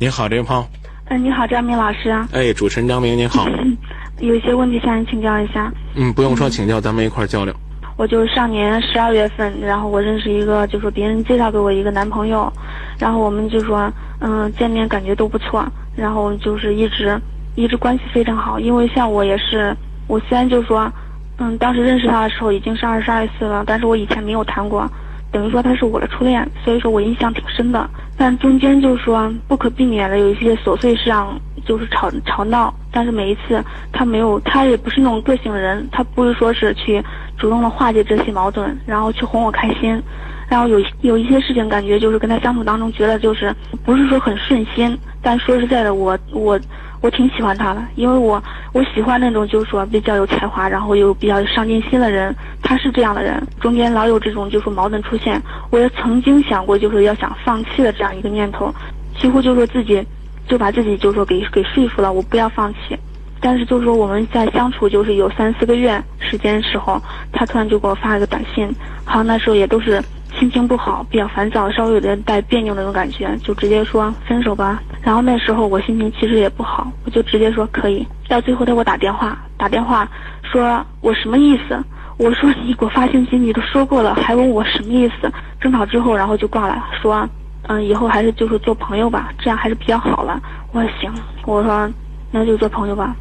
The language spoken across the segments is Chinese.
您好，这位朋友。嗯，你好，张明老师。哎，主持人张明，您好。有一些问题向您请教一下。嗯，不用说请教，咱们一块儿交流。我就是上年十二月份，然后我认识一个，就说别人介绍给我一个男朋友，然后我们就说，嗯，见面感觉都不错，然后就是一直一直关系非常好。因为像我也是，我虽然就说，嗯，当时认识他的时候已经是二十二岁了，但是我以前没有谈过。等于说他是我的初恋，所以说我印象挺深的。但中间就是说不可避免的有一些琐碎事上就是吵吵闹，但是每一次他没有，他也不是那种个性的人，他不是说是去主动的化解这些矛盾，然后去哄我开心。然后有有一些事情感觉就是跟他相处当中觉得就是不是说很顺心，但说实在的，我我。我挺喜欢他的，因为我我喜欢那种就是说比较有才华，然后又比较有上进心的人。他是这样的人，中间老有这种就是矛盾出现。我也曾经想过，就是要想放弃的这样一个念头，几乎就是说自己就把自己就说给给说服了，我不要放弃。但是就是说我们在相处就是有三四个月时间的时候，他突然就给我发了个短信，好像那时候也都是。心情不好，比较烦躁，稍微有点带别扭那种感觉，就直接说分手吧。然后那时候我心情其实也不好，我就直接说可以。到最后他给我打电话，打电话说我什么意思？我说你给我发信息，你都说过了，还问我什么意思？争吵之后，然后就挂了，说嗯，以后还是就是做朋友吧，这样还是比较好了。我说行，我说那就做朋友吧。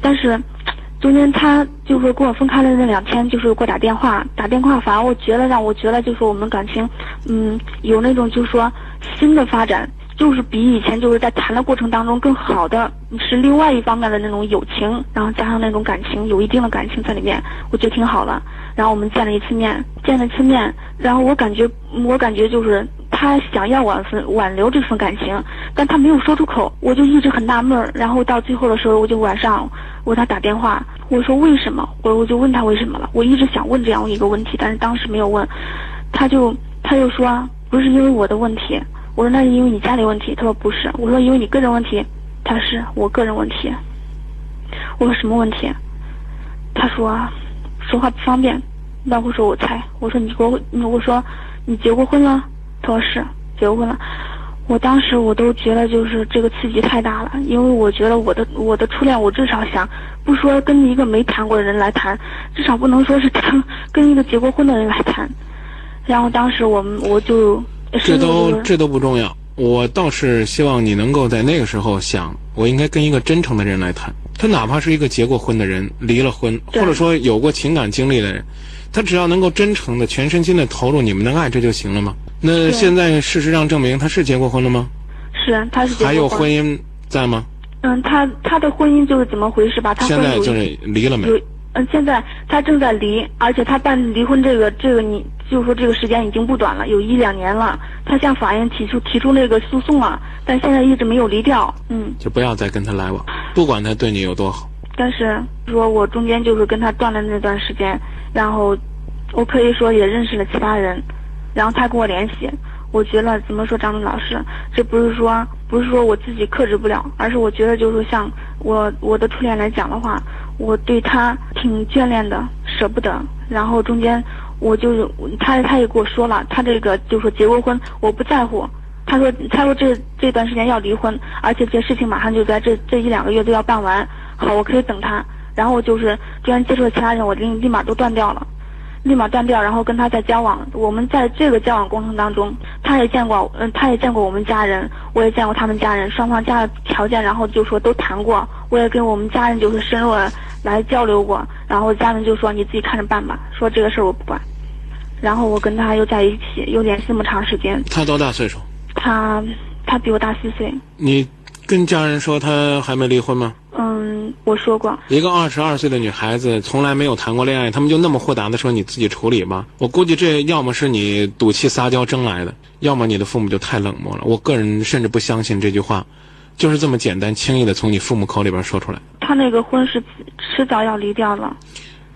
但是。中间他就是跟我分开了那两天，就是给我打电话，打电话反而我觉得让我觉得就是我们感情，嗯，有那种就是说新的发展，就是比以前就是在谈的过程当中更好的，是另外一方面的那种友情，然后加上那种感情，有一定的感情在里面，我觉得挺好的。然后我们见了一次面，见了一次面，然后我感觉我感觉就是他想要挽分挽留这份感情，但他没有说出口，我就一直很纳闷。然后到最后的时候，我就晚上。我给他打电话，我说为什么？我我就问他为什么了。我一直想问这样一个问题，但是当时没有问。他就他就说不是因为我的问题。我说那是因为你家里问题。他说不是。我说因为你个人问题。他是我个人问题。我说什么问题？他说说话不方便。那我说我猜。我说你给我我说你结过婚了？他说是结过婚了。我当时我都觉得就是这个刺激太大了，因为我觉得我的我的初恋，我至少想不说跟一个没谈过的人来谈，至少不能说是跟 跟一个结过婚的人来谈。然后当时我们我就 这都这都不重要，我倒是希望你能够在那个时候想，我应该跟一个真诚的人来谈。他哪怕是一个结过婚的人，离了婚，或者说有过情感经历的人，他只要能够真诚的、全身心的投入你们的爱，这就行了吗？那现在事实上证明他是结过婚了吗？是，他是。还有婚姻在吗？嗯，他他的婚姻就是怎么回事吧？他现在就是离了没？有，嗯，现在他正在离，而且他办离婚这个这个，你就说这个时间已经不短了，有一两年了。他向法院提出提出那个诉讼了，但现在一直没有离掉。嗯。就不要再跟他来往，不管他对你有多好。但是说我中间就是跟他断了那段时间，然后我可以说也认识了其他人。然后他跟我联系，我觉得怎么说，张明老师，这不是说不是说我自己克制不了，而是我觉得就是像我我的初恋来讲的话，我对他挺眷恋的，舍不得。然后中间我就是他他也跟我说了，他这个就说结过婚，我不在乎。他说他说这这段时间要离婚，而且这事情马上就在这这一两个月都要办完。好，我可以等他。然后就是居然接触了其他人，我立立马都断掉了。立马断掉，然后跟他在交往。我们在这个交往过程当中，他也见过，嗯，他也见过我们家人，我也见过他们家人，双方家的条件，然后就说都谈过。我也跟我们家人就是深入了来交流过，然后家人就说你自己看着办吧，说这个事儿我不管。然后我跟他又在一起，又联系那么长时间。他多大岁数？他他比我大四岁。你跟家人说他还没离婚吗？嗯，我说过，一个二十二岁的女孩子从来没有谈过恋爱，他们就那么豁达的说你自己处理吧。我估计这要么是你赌气撒娇争来的，要么你的父母就太冷漠了。我个人甚至不相信这句话，就是这么简单轻易的从你父母口里边说出来。他那个婚是迟早要离掉了，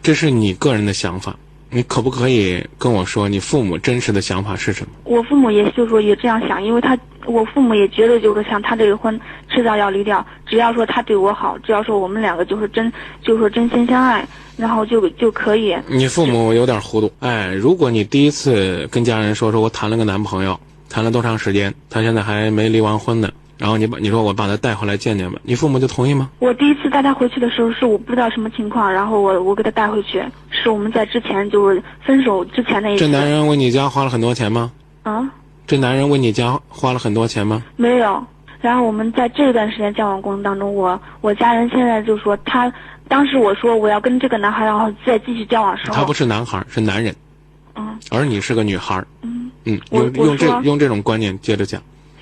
这是你个人的想法。你可不可以跟我说，你父母真实的想法是什么？我父母也就说也这样想，因为他我父母也觉得就是像他这个婚迟早要离掉，只要说他对我好，只要说我们两个就是真就是说真心相爱，然后就就可以。你父母有点糊涂，哎，如果你第一次跟家人说说我谈了个男朋友，谈了多长时间，他现在还没离完婚呢，然后你把你说我把他带回来见见吧，你父母就同意吗？我第一次带他回去的时候是我不知道什么情况，然后我我给他带回去，是我们在之前就是分手之前那一次。这男人为你家花了很多钱吗？啊，这男人为你家花了很多钱吗？没有。然后我们在这段时间交往过程当中，我我家人现在就说他当时我说我要跟这个男孩然后再继续交往的时候，他不是男孩，是男人，嗯而你是个女孩。嗯嗯，用用这用这种观念接着讲。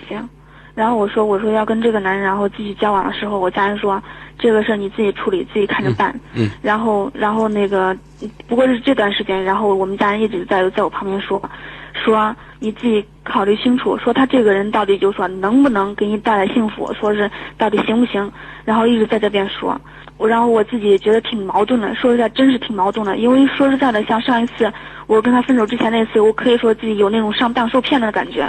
行。然后我说我说要跟这个男人然后继续交往的时候，我家人说这个事儿你自己处理，自己看着办。嗯嗯然后然后那个不过是这段时间，然后我们家人一直在在我旁边说说你自己考虑清楚，说他这个人到底就说能不能给你带来幸福，说是到底行不行，然后一直在这边说。我然后我自己也觉得挺矛盾的，说实在真是挺矛盾的，因为说实在的，像上一次我跟他分手之前那次，我可以说自己有那种上当受骗的感觉。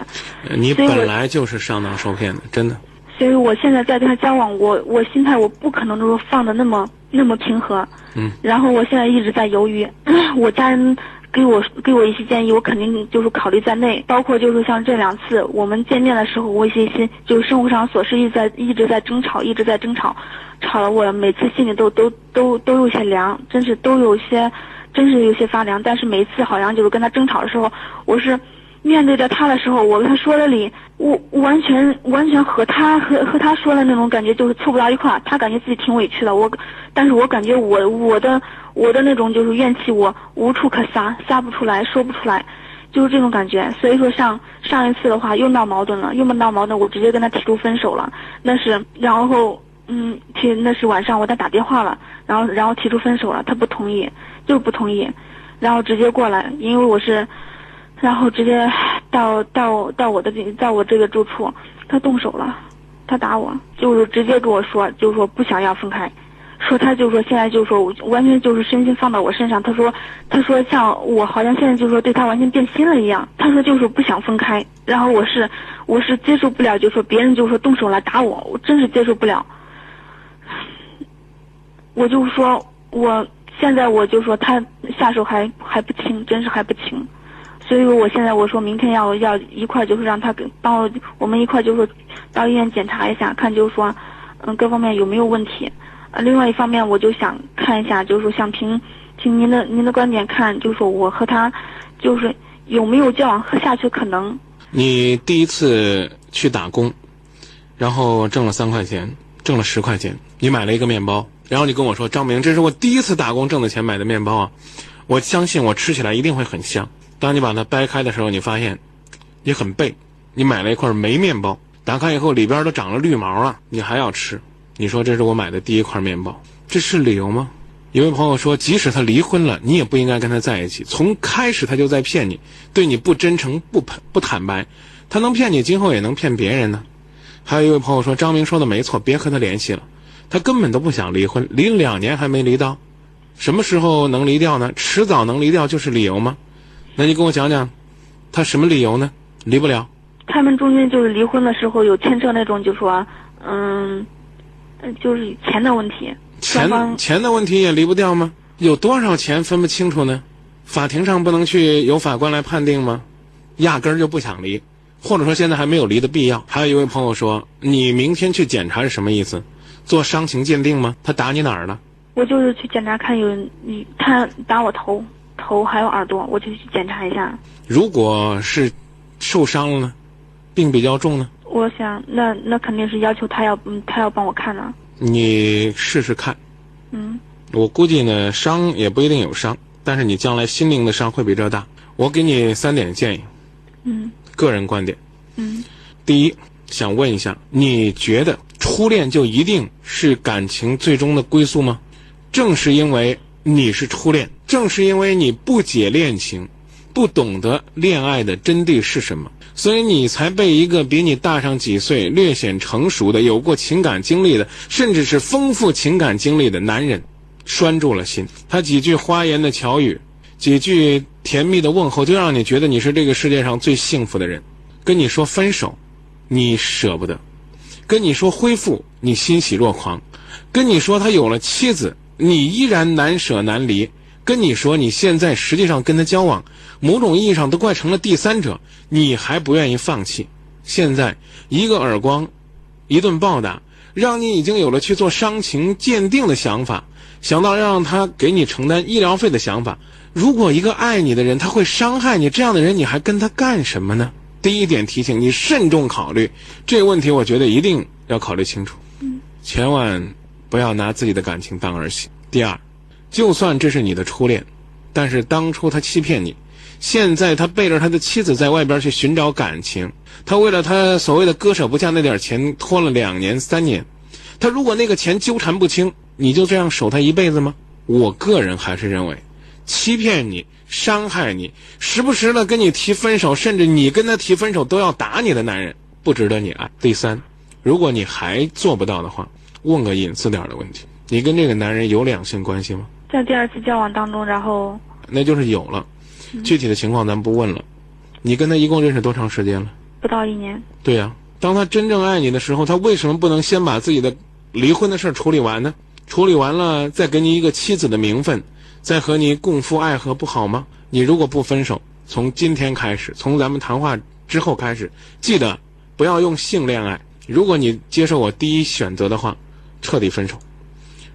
呃你本来就是上当受骗的，真的。所以我现在在跟他交往，我我心态我不可能就是放的那么那么平和。嗯。然后我现在一直在犹豫，我家人给我给我一些建议，我肯定就是考虑在内。包括就是像这两次我们见面的时候，我一些心就是生活上琐事一直在一直在争吵，一直在争吵，吵得我每次心里都都都都有些凉，真是都有些，真是有些发凉。但是每一次好像就是跟他争吵的时候，我是。面对着他的时候，我跟他说的理，我完全完全和他和和他说的那种感觉就是凑不到一块儿。他感觉自己挺委屈的，我，但是我感觉我我的我的那种就是怨气，我无处可撒，撒不出来，说不出来，就是这种感觉。所以说上上一次的话又闹矛盾了，又闹矛盾，我直接跟他提出分手了。那是然后嗯提那是晚上我给他打电话了，然后然后提出分手了，他不同意，就是不同意，然后直接过来，因为我是。然后直接到到到我的这，在我这个住处，他动手了，他打我，就是直接跟我说，就是说不想要分开，说他就说现在就说完全就是身心放到我身上，他说他说像我好像现在就说对他完全变心了一样，他说就是不想分开，然后我是我是接受不了，就说别人就说动手来打我，我真是接受不了，我就说我现在我就说他下手还还不轻，真是还不轻。所以我现在我说明天要要一块就是让他给帮我我们一块就是到医院检查一下，看就是说嗯各方面有没有问题。呃，另外一方面我就想看一下，就是说想凭凭您的您的观点看，就是说我和他就是有没有交往和下去可能。你第一次去打工，然后挣了三块钱，挣了十块钱，你买了一个面包，然后你跟我说张明，这是我第一次打工挣的钱买的面包啊，我相信我吃起来一定会很香。当你把它掰开的时候，你发现你很背。你买了一块霉面包，打开以后里边都长了绿毛了，你还要吃。你说这是我买的第一块面包，这是理由吗？有位朋友说，即使他离婚了，你也不应该跟他在一起。从开始他就在骗你，对你不真诚、不不坦白，他能骗你，今后也能骗别人呢。还有一位朋友说，张明说的没错，别和他联系了，他根本都不想离婚，离两年还没离到，什么时候能离掉呢？迟早能离掉就是理由吗？那你跟我讲讲，他什么理由呢？离不了。他们中间就是离婚的时候有牵扯那种，就说嗯，就是钱的问题。钱钱的问题也离不掉吗？有多少钱分不清楚呢？法庭上不能去由法官来判定吗？压根儿就不想离，或者说现在还没有离的必要。还有一位朋友说，你明天去检查是什么意思？做伤情鉴定吗？他打你哪儿了？我就是去检查看有你他打我头。头还有耳朵，我就去检查一下。如果是受伤了呢，病比较重呢？我想，那那肯定是要求他要，嗯，他要帮我看呢。你试试看。嗯。我估计呢，伤也不一定有伤，但是你将来心灵的伤会比这大。我给你三点建议。嗯。个人观点。嗯。第一，想问一下，你觉得初恋就一定是感情最终的归宿吗？正是因为你是初恋。正是因为你不解恋情，不懂得恋爱的真谛是什么，所以你才被一个比你大上几岁、略显成熟的、有过情感经历的，甚至是丰富情感经历的男人拴住了心。他几句花言的巧语，几句甜蜜的问候，就让你觉得你是这个世界上最幸福的人。跟你说分手，你舍不得；跟你说恢复，你欣喜若狂；跟你说他有了妻子，你依然难舍难离。跟你说，你现在实际上跟他交往，某种意义上都快成了第三者，你还不愿意放弃。现在一个耳光，一顿暴打，让你已经有了去做伤情鉴定的想法，想到让他给你承担医疗费的想法。如果一个爱你的人他会伤害你，这样的人你还跟他干什么呢？第一点提醒你慎重考虑这个问题，我觉得一定要考虑清楚，千万不要拿自己的感情当儿戏。第二，就算这是你的初恋，但是当初他欺骗你。现在他背着他的妻子在外边去寻找感情，他为了他所谓的割舍不下那点钱拖了两年三年，他如果那个钱纠缠不清，你就这样守他一辈子吗？我个人还是认为，欺骗你、伤害你、时不时的跟你提分手，甚至你跟他提分手都要打你的男人，不值得你爱。第三，如果你还做不到的话，问个隐私点的问题：你跟这个男人有两性关系吗？在第二次交往当中，然后那就是有了。具体的情况咱不问了，你跟他一共认识多长时间了？不到一年。对呀，当他真正爱你的时候，他为什么不能先把自己的离婚的事处理完呢？处理完了再给你一个妻子的名分，再和你共赴爱河，不好吗？你如果不分手，从今天开始，从咱们谈话之后开始，记得不要用性恋爱。如果你接受我第一选择的话，彻底分手；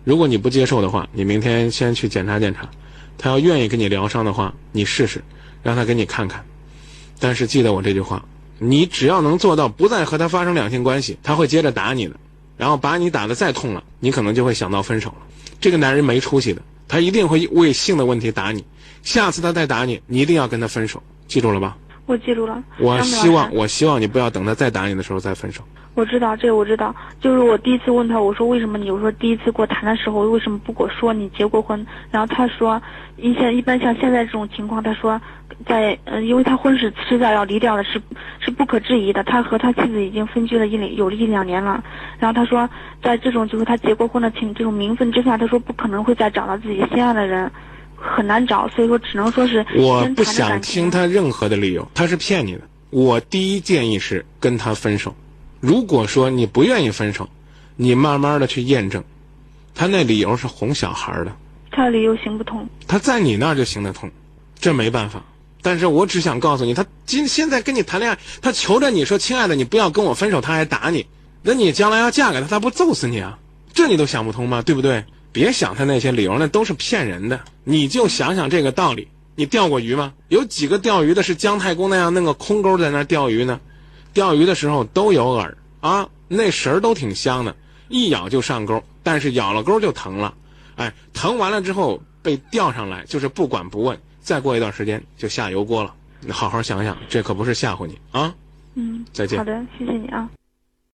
如果你不接受的话，你明天先去检查检查。他要愿意跟你疗伤的话，你试试，让他给你看看。但是记得我这句话，你只要能做到不再和他发生两性关系，他会接着打你的，然后把你打的再痛了，你可能就会想到分手了。这个男人没出息的，他一定会为性的问题打你。下次他再打你，你一定要跟他分手，记住了吧？我记住了。我希望，我希望你不要等他再打你的时候再分手。我知道这个，我知道。就是我第一次问他，我说为什么你我说第一次跟我谈的时候为什么不跟我说你结过婚？然后他说，一些一般像现在这种情况，他说，在嗯，因为他婚是迟早要离掉的，是是不可质疑的。他和他妻子已经分居了一两有了一两年了。然后他说，在这种就是他结过婚的情这种名分之下，他说不可能会再找到自己心爱的人，很难找。所以说只能说是我不想听他任何的理由，他是骗你的。我第一建议是跟他分手。如果说你不愿意分手，你慢慢的去验证，他那理由是哄小孩的，他的理由行不通，他在你那儿就行得通，这没办法。但是我只想告诉你，他今现在跟你谈恋爱，他求着你说：“亲爱的，你不要跟我分手。”他还打你，那你将来要嫁给他，他不揍死你啊？这你都想不通吗？对不对？别想他那些理由，那都是骗人的。你就想想这个道理。你钓过鱼吗？有几个钓鱼的是姜太公那样弄个空钩在那钓鱼呢？钓鱼的时候都有饵啊，那食儿都挺香的，一咬就上钩，但是咬了钩就疼了，哎，疼完了之后被钓上来就是不管不问，再过一段时间就下油锅了。你好好想想，这可不是吓唬你啊。嗯，再见。好的，谢谢你啊。